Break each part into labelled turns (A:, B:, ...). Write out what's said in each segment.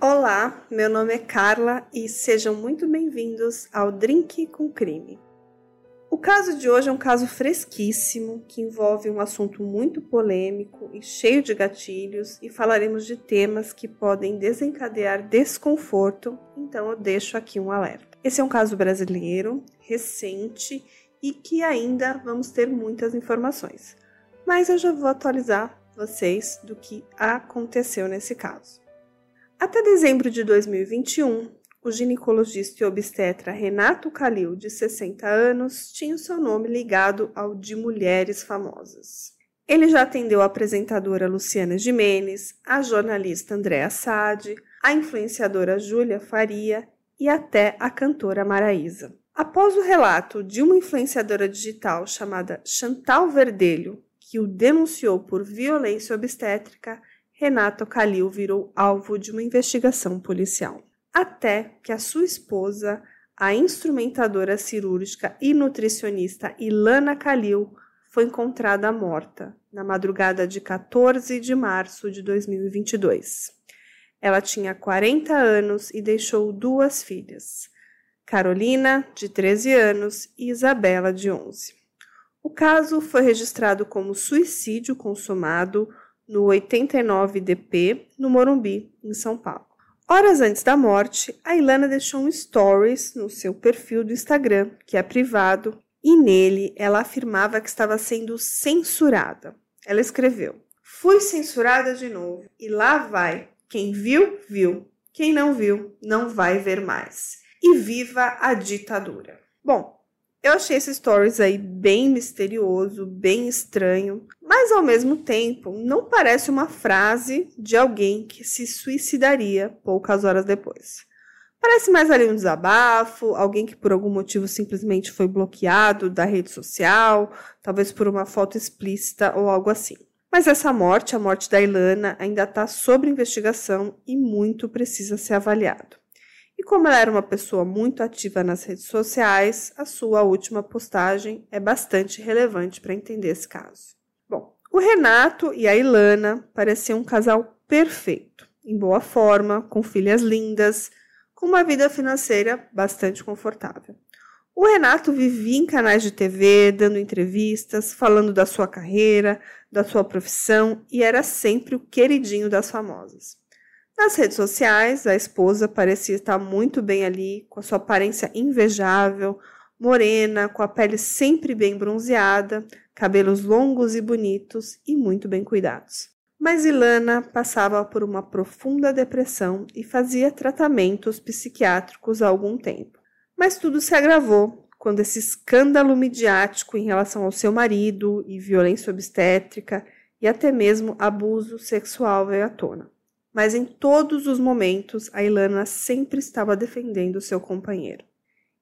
A: Olá, meu nome é Carla e sejam muito bem-vindos ao Drink com Crime. O caso de hoje é um caso fresquíssimo que envolve um assunto muito polêmico e cheio de gatilhos e falaremos de temas que podem desencadear desconforto, então eu deixo aqui um alerta. Esse é um caso brasileiro, recente e que ainda vamos ter muitas informações, mas eu já vou atualizar vocês do que aconteceu nesse caso. Até dezembro de 2021, o ginecologista e obstetra Renato Calil, de 60 anos, tinha o seu nome ligado ao de mulheres famosas. Ele já atendeu a apresentadora Luciana Jimenez, a jornalista Andréa Sade, a influenciadora Júlia Faria e até a cantora Maraísa. Após o relato de uma influenciadora digital chamada Chantal Verdelho, que o denunciou por violência obstétrica, Renato Calil virou alvo de uma investigação policial. Até que a sua esposa, a instrumentadora cirúrgica e nutricionista Ilana Calil, foi encontrada morta na madrugada de 14 de março de 2022. Ela tinha 40 anos e deixou duas filhas, Carolina, de 13 anos, e Isabela, de 11. O caso foi registrado como suicídio consumado no 89DP, no Morumbi, em São Paulo. Horas antes da morte, a Ilana deixou um stories no seu perfil do Instagram, que é privado, e nele ela afirmava que estava sendo censurada. Ela escreveu: Fui censurada de novo, e lá vai. Quem viu, viu. Quem não viu, não vai ver mais. E viva a ditadura. Bom, eu achei esse stories aí bem misterioso, bem estranho, mas ao mesmo tempo não parece uma frase de alguém que se suicidaria poucas horas depois. Parece mais ali um desabafo, alguém que por algum motivo simplesmente foi bloqueado da rede social, talvez por uma foto explícita ou algo assim. Mas essa morte, a morte da Ilana, ainda está sob investigação e muito precisa ser avaliado. E como ela era uma pessoa muito ativa nas redes sociais, a sua última postagem é bastante relevante para entender esse caso. Bom, o Renato e a Ilana pareciam um casal perfeito, em boa forma, com filhas lindas, com uma vida financeira bastante confortável. O Renato vivia em canais de TV, dando entrevistas, falando da sua carreira, da sua profissão e era sempre o queridinho das famosas. Nas redes sociais, a esposa parecia estar muito bem ali, com a sua aparência invejável, morena, com a pele sempre bem bronzeada, cabelos longos e bonitos e muito bem cuidados. Mas Ilana passava por uma profunda depressão e fazia tratamentos psiquiátricos há algum tempo. Mas tudo se agravou quando esse escândalo midiático em relação ao seu marido e violência obstétrica e até mesmo abuso sexual veio à tona mas em todos os momentos a Ilana sempre estava defendendo seu companheiro.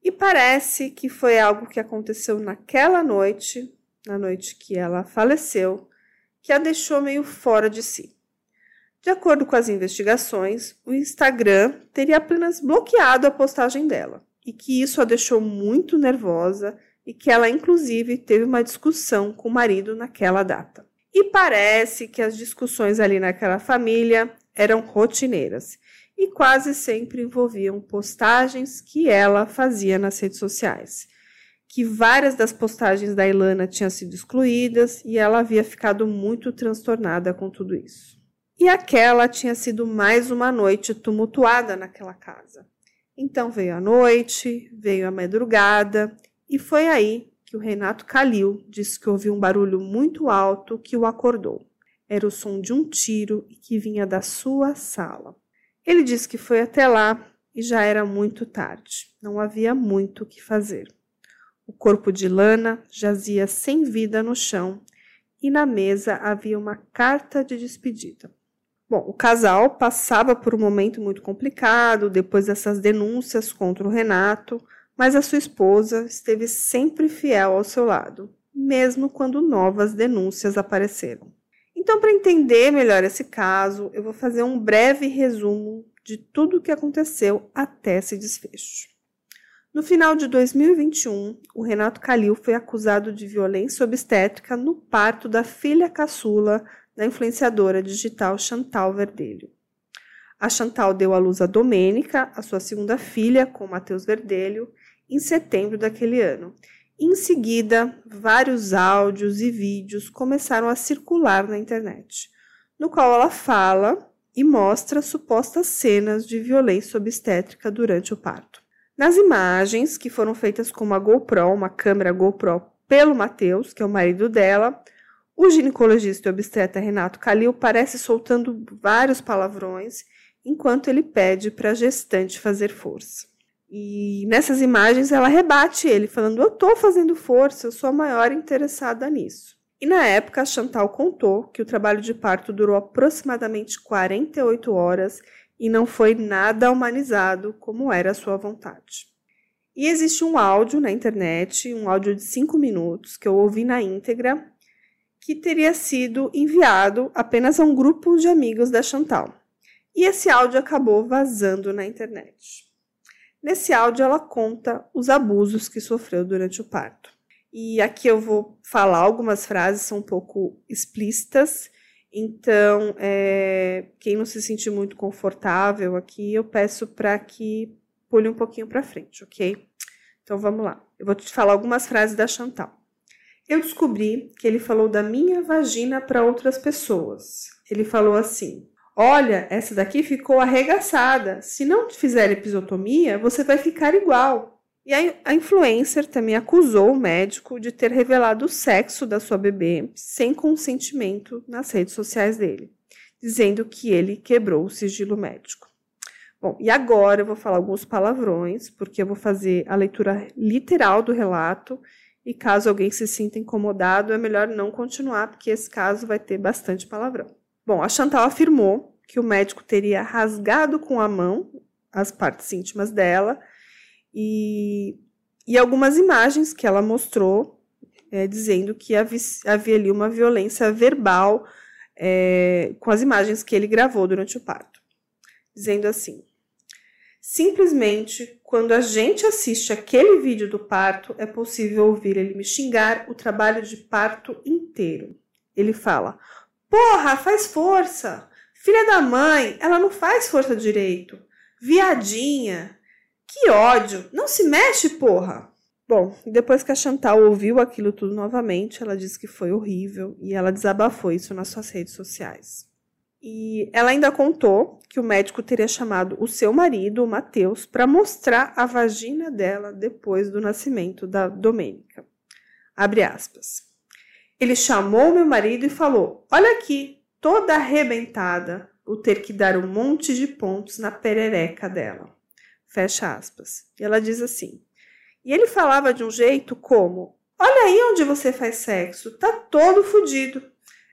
A: E parece que foi algo que aconteceu naquela noite, na noite que ela faleceu, que a deixou meio fora de si. De acordo com as investigações, o Instagram teria apenas bloqueado a postagem dela e que isso a deixou muito nervosa e que ela, inclusive, teve uma discussão com o marido naquela data. E parece que as discussões ali naquela família eram rotineiras e quase sempre envolviam postagens que ela fazia nas redes sociais. Que várias das postagens da Ilana tinham sido excluídas e ela havia ficado muito transtornada com tudo isso. E aquela tinha sido mais uma noite tumultuada naquela casa. Então veio a noite, veio a madrugada e foi aí que o Renato Calil disse que ouviu um barulho muito alto que o acordou. Era o som de um tiro e que vinha da sua sala. Ele disse que foi até lá e já era muito tarde. Não havia muito o que fazer. O corpo de Lana jazia sem vida no chão e na mesa havia uma carta de despedida. Bom, o casal passava por um momento muito complicado depois dessas denúncias contra o Renato, mas a sua esposa esteve sempre fiel ao seu lado, mesmo quando novas denúncias apareceram. Então, para entender melhor esse caso, eu vou fazer um breve resumo de tudo o que aconteceu até esse desfecho. No final de 2021, o Renato Calil foi acusado de violência obstétrica no parto da filha caçula da influenciadora digital Chantal Verdelho. A Chantal deu à luz a Domênica, a sua segunda filha, com Matheus Verdelho, em setembro daquele ano. Em seguida, vários áudios e vídeos começaram a circular na internet, no qual ela fala e mostra supostas cenas de violência obstétrica durante o parto. Nas imagens, que foram feitas com uma GoPro, uma câmera GoPro, pelo Matheus, que é o marido dela, o ginecologista e obstetra Renato Calil parece soltando vários palavrões enquanto ele pede para a gestante fazer força. E nessas imagens ela rebate ele, falando: Eu estou fazendo força, eu sou a maior interessada nisso. E na época, a Chantal contou que o trabalho de parto durou aproximadamente 48 horas e não foi nada humanizado como era a sua vontade. E existe um áudio na internet, um áudio de 5 minutos, que eu ouvi na íntegra, que teria sido enviado apenas a um grupo de amigos da Chantal. E esse áudio acabou vazando na internet. Nesse áudio, ela conta os abusos que sofreu durante o parto. E aqui eu vou falar algumas frases, são um pouco explícitas, então é, quem não se sentir muito confortável aqui, eu peço para que pule um pouquinho para frente, ok? Então vamos lá. Eu vou te falar algumas frases da Chantal. Eu descobri que ele falou da minha vagina para outras pessoas. Ele falou assim: Olha, essa daqui ficou arregaçada. Se não fizer episiotomia, você vai ficar igual. E a, influencer também acusou o médico de ter revelado o sexo da sua bebê sem consentimento nas redes sociais dele, dizendo que ele quebrou o sigilo médico. Bom, e agora eu vou falar alguns palavrões, porque eu vou fazer a leitura literal do relato. E caso alguém se sinta incomodado, é melhor não continuar, porque esse caso vai ter bastante palavrão. Bom, a Chantal afirmou que o médico teria rasgado com a mão as partes íntimas dela e, e algumas imagens que ela mostrou é, dizendo que havia, havia ali uma violência verbal é, com as imagens que ele gravou durante o parto, dizendo assim: Simplesmente, quando a gente assiste aquele vídeo do parto, é possível ouvir ele me xingar o trabalho de parto inteiro. Ele fala: Porra, faz força! Filha da mãe, ela não faz força direito. Viadinha! Que ódio! Não se mexe, porra! Bom, depois que a Chantal ouviu aquilo tudo novamente, ela disse que foi horrível e ela desabafou isso nas suas redes sociais. E ela ainda contou que o médico teria chamado o seu marido, o Matheus, para mostrar a vagina dela depois do nascimento da Domênica. Abre aspas. Ele chamou meu marido e falou: Olha aqui, toda arrebentada, o ter que dar um monte de pontos na perereca dela. Fecha aspas. E ela diz assim. E ele falava de um jeito como: Olha aí onde você faz sexo, tá todo fodido.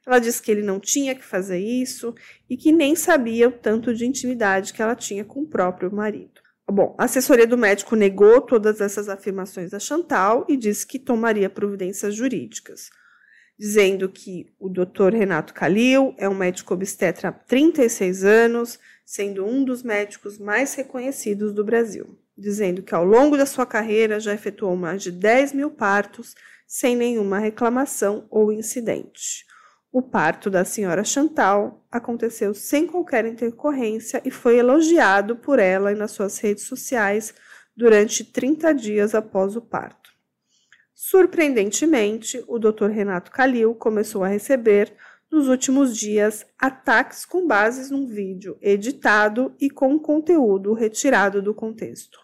A: Ela disse que ele não tinha que fazer isso e que nem sabia o tanto de intimidade que ela tinha com o próprio marido. Bom, a assessoria do médico negou todas essas afirmações da Chantal e disse que tomaria providências jurídicas dizendo que o Dr. Renato Calil é um médico obstetra há 36 anos, sendo um dos médicos mais reconhecidos do Brasil, dizendo que ao longo da sua carreira já efetuou mais de 10 mil partos sem nenhuma reclamação ou incidente. O parto da senhora Chantal aconteceu sem qualquer intercorrência e foi elogiado por ela nas suas redes sociais durante 30 dias após o parto. Surpreendentemente, o Dr. Renato Calil começou a receber, nos últimos dias, ataques com bases num vídeo editado e com conteúdo retirado do contexto.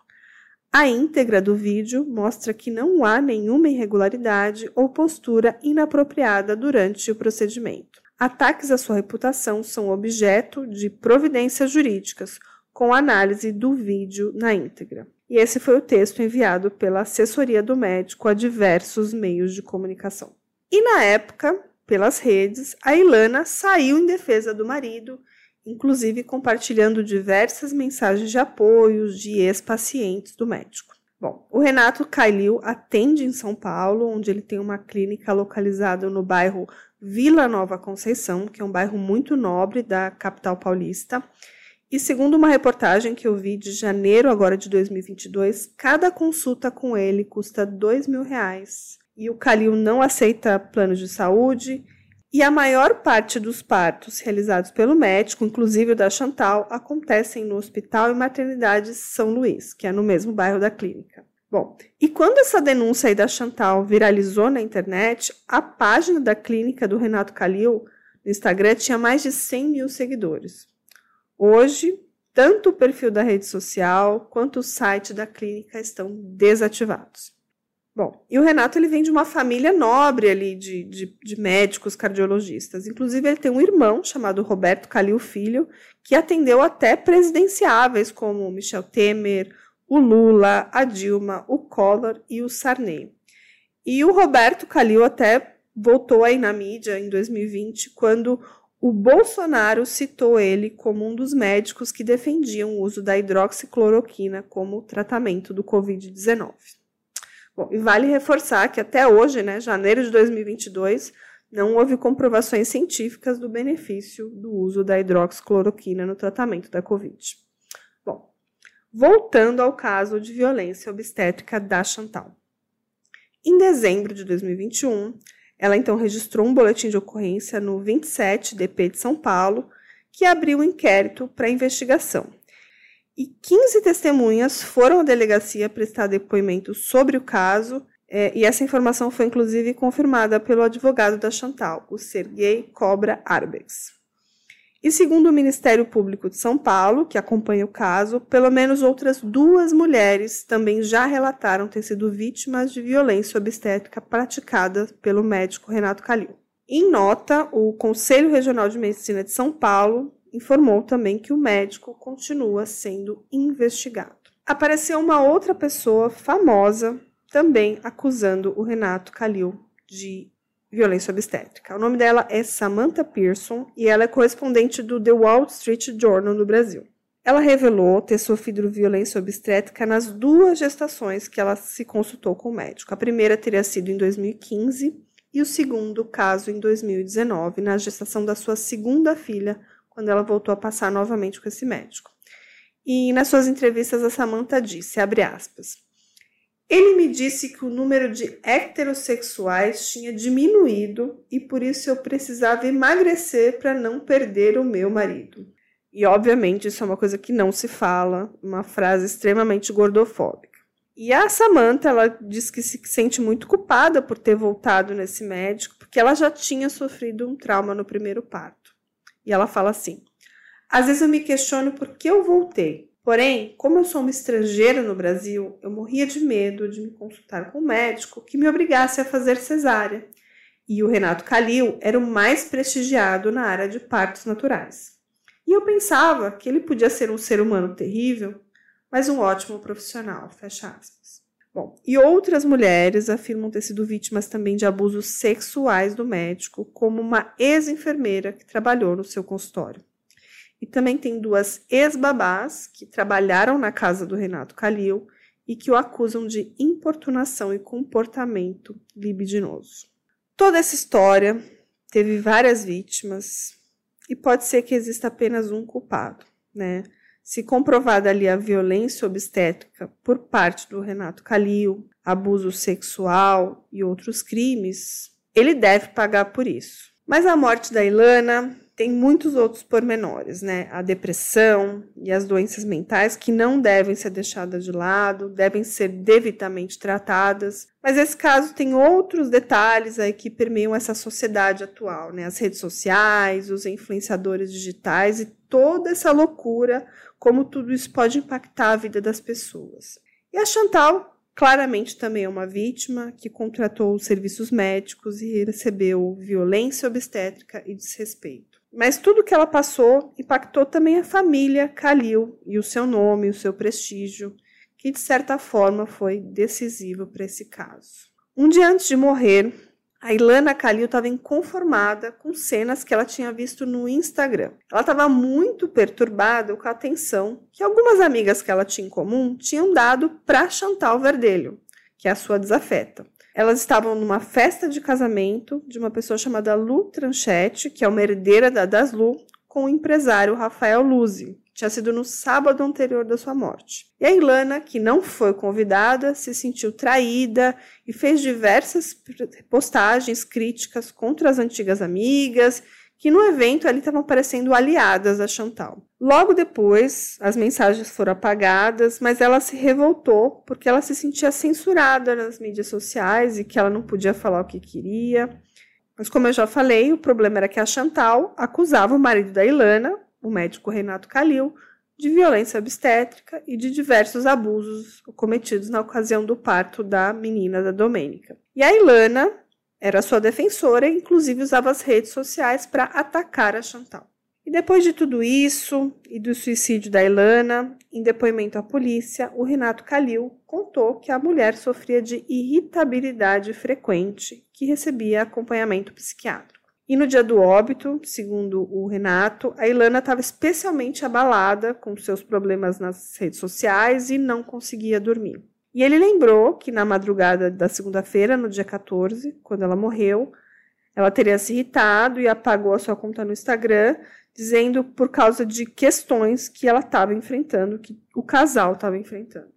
A: A íntegra do vídeo mostra que não há nenhuma irregularidade ou postura inapropriada durante o procedimento. Ataques à sua reputação são objeto de providências jurídicas, com análise do vídeo na íntegra. E esse foi o texto enviado pela assessoria do médico a diversos meios de comunicação. E na época, pelas redes, a Ilana saiu em defesa do marido, inclusive compartilhando diversas mensagens de apoio de ex-pacientes do médico. Bom, o Renato Cailil atende em São Paulo, onde ele tem uma clínica localizada no bairro Vila Nova Conceição, que é um bairro muito nobre da capital paulista. E segundo uma reportagem que eu vi de janeiro agora de 2022, cada consulta com ele custa dois mil reais. E o Calil não aceita planos de saúde E a maior parte dos partos realizados pelo médico, inclusive o da Chantal, acontecem no Hospital e Maternidade São Luís, que é no mesmo bairro da clínica. Bom, e quando essa denúncia aí da Chantal viralizou na internet, a página da clínica do Renato Calil no Instagram tinha mais de 100 mil seguidores. Hoje, tanto o perfil da rede social quanto o site da clínica estão desativados. Bom, e o Renato ele vem de uma família nobre ali de, de, de, médicos cardiologistas. Inclusive, ele tem um irmão chamado Roberto Calil Filho, que atendeu até presidenciáveis como Michel Temer, o Lula, a Dilma, o Collor e o Sarney. E o Roberto Calil até voltou aí na mídia em 2020, quando o Bolsonaro citou ele como um dos médicos que defendiam o uso da hidroxicloroquina como tratamento do Covid-19. Bom, e vale reforçar que até hoje, né, janeiro de 2022, não houve comprovações científicas do benefício do uso da hidroxicloroquina no tratamento da Covid. Voltando ao caso de violência obstétrica da Chantal. Em dezembro de 2021, ela então registrou um boletim de ocorrência no 27 DP de São Paulo, que abriu um inquérito para investigação. E 15 testemunhas foram à delegacia prestar depoimento sobre o caso, é, e essa informação foi inclusive confirmada pelo advogado da Chantal, o Sergei Cobra Arbex. E segundo o Ministério Público de São Paulo, que acompanha o caso, pelo menos outras duas mulheres também já relataram ter sido vítimas de violência obstétrica praticada pelo médico Renato Calil. Em nota, o Conselho Regional de Medicina de São Paulo informou também que o médico continua sendo investigado. Apareceu uma outra pessoa famosa também acusando o Renato Calil de violência obstétrica. O nome dela é Samantha Pearson e ela é correspondente do The Wall Street Journal no Brasil. Ela revelou ter sofrido violência obstétrica nas duas gestações que ela se consultou com o médico. A primeira teria sido em 2015 e o segundo caso em 2019, na gestação da sua segunda filha, quando ela voltou a passar novamente com esse médico. E nas suas entrevistas a Samantha disse, abre aspas, ele me disse que o número de heterossexuais tinha diminuído e por isso eu precisava emagrecer para não perder o meu marido. E obviamente isso é uma coisa que não se fala, uma frase extremamente gordofóbica. E a Samantha, ela diz que se sente muito culpada por ter voltado nesse médico, porque ela já tinha sofrido um trauma no primeiro parto. E ela fala assim: Às vezes eu me questiono por que eu voltei. Porém, como eu sou uma estrangeira no Brasil, eu morria de medo de me consultar com um médico que me obrigasse a fazer cesárea. E o Renato Calil era o mais prestigiado na área de partos naturais. E eu pensava que ele podia ser um ser humano terrível, mas um ótimo profissional. Fecha aspas. Bom, e outras mulheres afirmam ter sido vítimas também de abusos sexuais do médico, como uma ex-enfermeira que trabalhou no seu consultório. E também tem duas ex-babás que trabalharam na casa do Renato Calil e que o acusam de importunação e comportamento libidinoso. Toda essa história teve várias vítimas e pode ser que exista apenas um culpado, né? Se comprovada ali a violência obstétrica por parte do Renato Calil, abuso sexual e outros crimes, ele deve pagar por isso. Mas a morte da Ilana tem muitos outros pormenores, né? A depressão e as doenças mentais que não devem ser deixadas de lado, devem ser devidamente tratadas. Mas esse caso tem outros detalhes aí que permeiam essa sociedade atual, né? As redes sociais, os influenciadores digitais e toda essa loucura, como tudo isso pode impactar a vida das pessoas. E a Chantal claramente também é uma vítima que contratou serviços médicos e recebeu violência obstétrica e desrespeito. Mas tudo que ela passou impactou também a família Kalil e o seu nome, o seu prestígio, que de certa forma foi decisivo para esse caso. Um dia antes de morrer, a Ilana Kalil estava inconformada com cenas que ela tinha visto no Instagram. Ela estava muito perturbada com a atenção que algumas amigas que ela tinha em comum tinham dado para Chantal Verdelho, que é a sua desafeta. Elas estavam numa festa de casamento de uma pessoa chamada Lu Tranchetti, que é uma herdeira da Das Lu, com o empresário Rafael Luzi, Tinha sido no sábado anterior da sua morte. E a Ilana, que não foi convidada, se sentiu traída e fez diversas postagens críticas contra as antigas amigas, que no evento ali estavam parecendo aliadas a Chantal. Logo depois, as mensagens foram apagadas, mas ela se revoltou porque ela se sentia censurada nas mídias sociais e que ela não podia falar o que queria. Mas como eu já falei, o problema era que a Chantal acusava o marido da Ilana, o médico Renato Calil, de violência obstétrica e de diversos abusos cometidos na ocasião do parto da menina da Domênica. E a Ilana era sua defensora e, inclusive, usava as redes sociais para atacar a Chantal. E depois de tudo isso e do suicídio da Ilana, em depoimento à polícia, o Renato Calil contou que a mulher sofria de irritabilidade frequente, que recebia acompanhamento psiquiátrico. E no dia do óbito, segundo o Renato, a Ilana estava especialmente abalada com seus problemas nas redes sociais e não conseguia dormir. E ele lembrou que na madrugada da segunda-feira, no dia 14, quando ela morreu, ela teria se irritado e apagou a sua conta no Instagram, dizendo por causa de questões que ela estava enfrentando, que o casal estava enfrentando.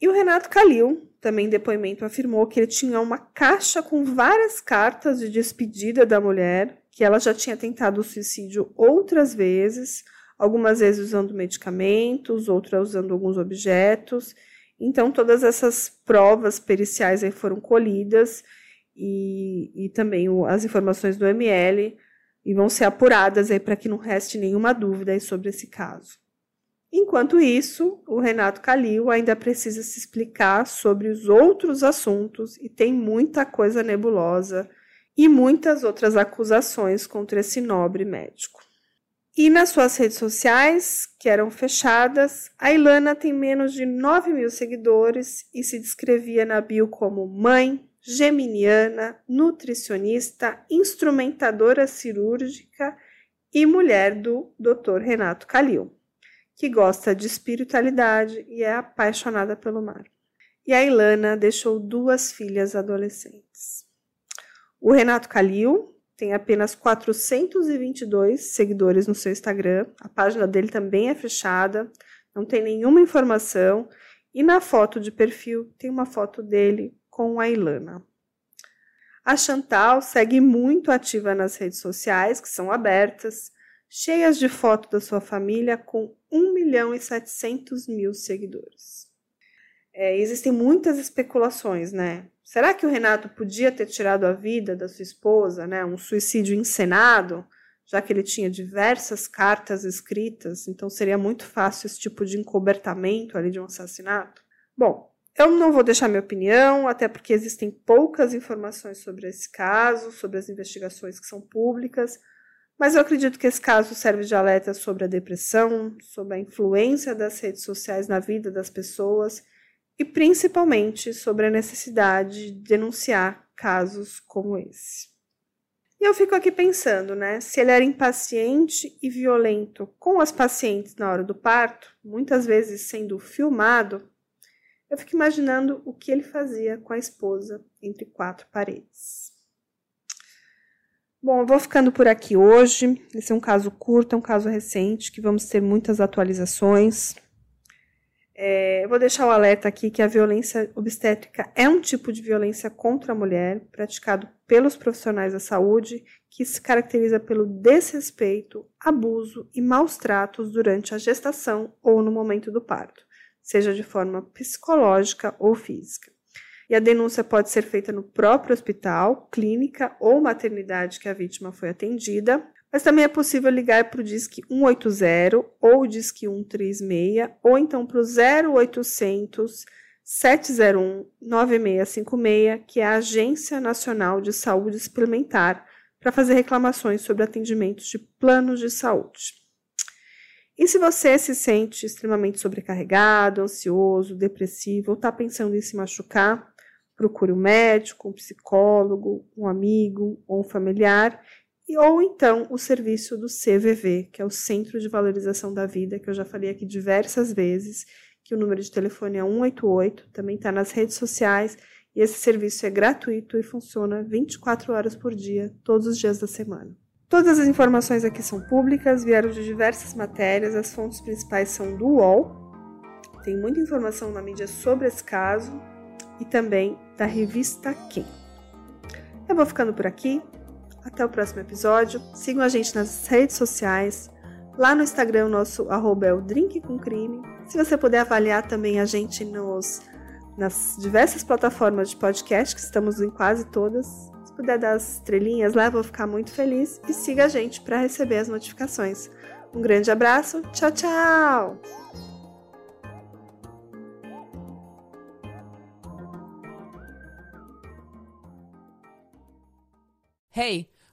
A: E o Renato Calil, também em depoimento, afirmou que ele tinha uma caixa com várias cartas de despedida da mulher, que ela já tinha tentado o suicídio outras vezes, algumas vezes usando medicamentos, outras usando alguns objetos. Então, todas essas provas periciais aí foram colhidas e, e também o, as informações do ML e vão ser apuradas aí para que não reste nenhuma dúvida sobre esse caso. Enquanto isso, o Renato Calil ainda precisa se explicar sobre os outros assuntos e tem muita coisa nebulosa e muitas outras acusações contra esse nobre médico. E nas suas redes sociais, que eram fechadas, a Ilana tem menos de 9 mil seguidores e se descrevia na bio como mãe, geminiana, nutricionista, instrumentadora cirúrgica e mulher do Dr. Renato Calil que gosta de espiritualidade e é apaixonada pelo mar. E a Ilana deixou duas filhas adolescentes. O Renato Calil tem apenas 422 seguidores no seu Instagram. A página dele também é fechada, não tem nenhuma informação. E na foto de perfil tem uma foto dele com a Ilana. A Chantal segue muito ativa nas redes sociais, que são abertas, cheias de fotos da sua família com 1 milhão e 700 mil seguidores. É, existem muitas especulações, né? Será que o Renato podia ter tirado a vida da sua esposa, né? Um suicídio encenado, já que ele tinha diversas cartas escritas, então seria muito fácil esse tipo de encobertamento ali de um assassinato? Bom, eu não vou deixar minha opinião, até porque existem poucas informações sobre esse caso, sobre as investigações que são públicas. Mas eu acredito que esse caso serve de alerta sobre a depressão, sobre a influência das redes sociais na vida das pessoas e principalmente sobre a necessidade de denunciar casos como esse. E eu fico aqui pensando, né? Se ele era impaciente e violento com as pacientes na hora do parto, muitas vezes sendo filmado, eu fico imaginando o que ele fazia com a esposa entre quatro paredes. Bom, eu vou ficando por aqui hoje. Esse é um caso curto, é um caso recente, que vamos ter muitas atualizações. É, eu vou deixar o alerta aqui que a violência obstétrica é um tipo de violência contra a mulher praticado pelos profissionais da saúde que se caracteriza pelo desrespeito, abuso e maus tratos durante a gestação ou no momento do parto, seja de forma psicológica ou física. E a denúncia pode ser feita no próprio hospital, clínica ou maternidade que a vítima foi atendida, mas também é possível ligar para o DISC 180 ou DISC 136 ou então para o 0800 701 9656, que é a Agência Nacional de Saúde Suplementar, para fazer reclamações sobre atendimentos de planos de saúde. E se você se sente extremamente sobrecarregado, ansioso, depressivo ou está pensando em se machucar, procure um médico, um psicólogo, um amigo ou um familiar, ou então o serviço do CVV, que é o Centro de Valorização da Vida, que eu já falei aqui diversas vezes, que o número de telefone é 188, também está nas redes sociais, e esse serviço é gratuito e funciona 24 horas por dia, todos os dias da semana. Todas as informações aqui são públicas, vieram de diversas matérias, as fontes principais são do UOL. Tem muita informação na mídia sobre esse caso e também da revista Quem. Eu vou ficando por aqui. Até o próximo episódio. Sigam a gente nas redes sociais. Lá no Instagram, o nosso arroba é o Drink com Crime. Se você puder avaliar também a gente nos, nas diversas plataformas de podcast, que estamos em quase todas. Se puder dar as estrelinhas lá, vou ficar muito feliz. E siga a gente para receber as notificações. Um grande abraço. Tchau, tchau!
B: Hey,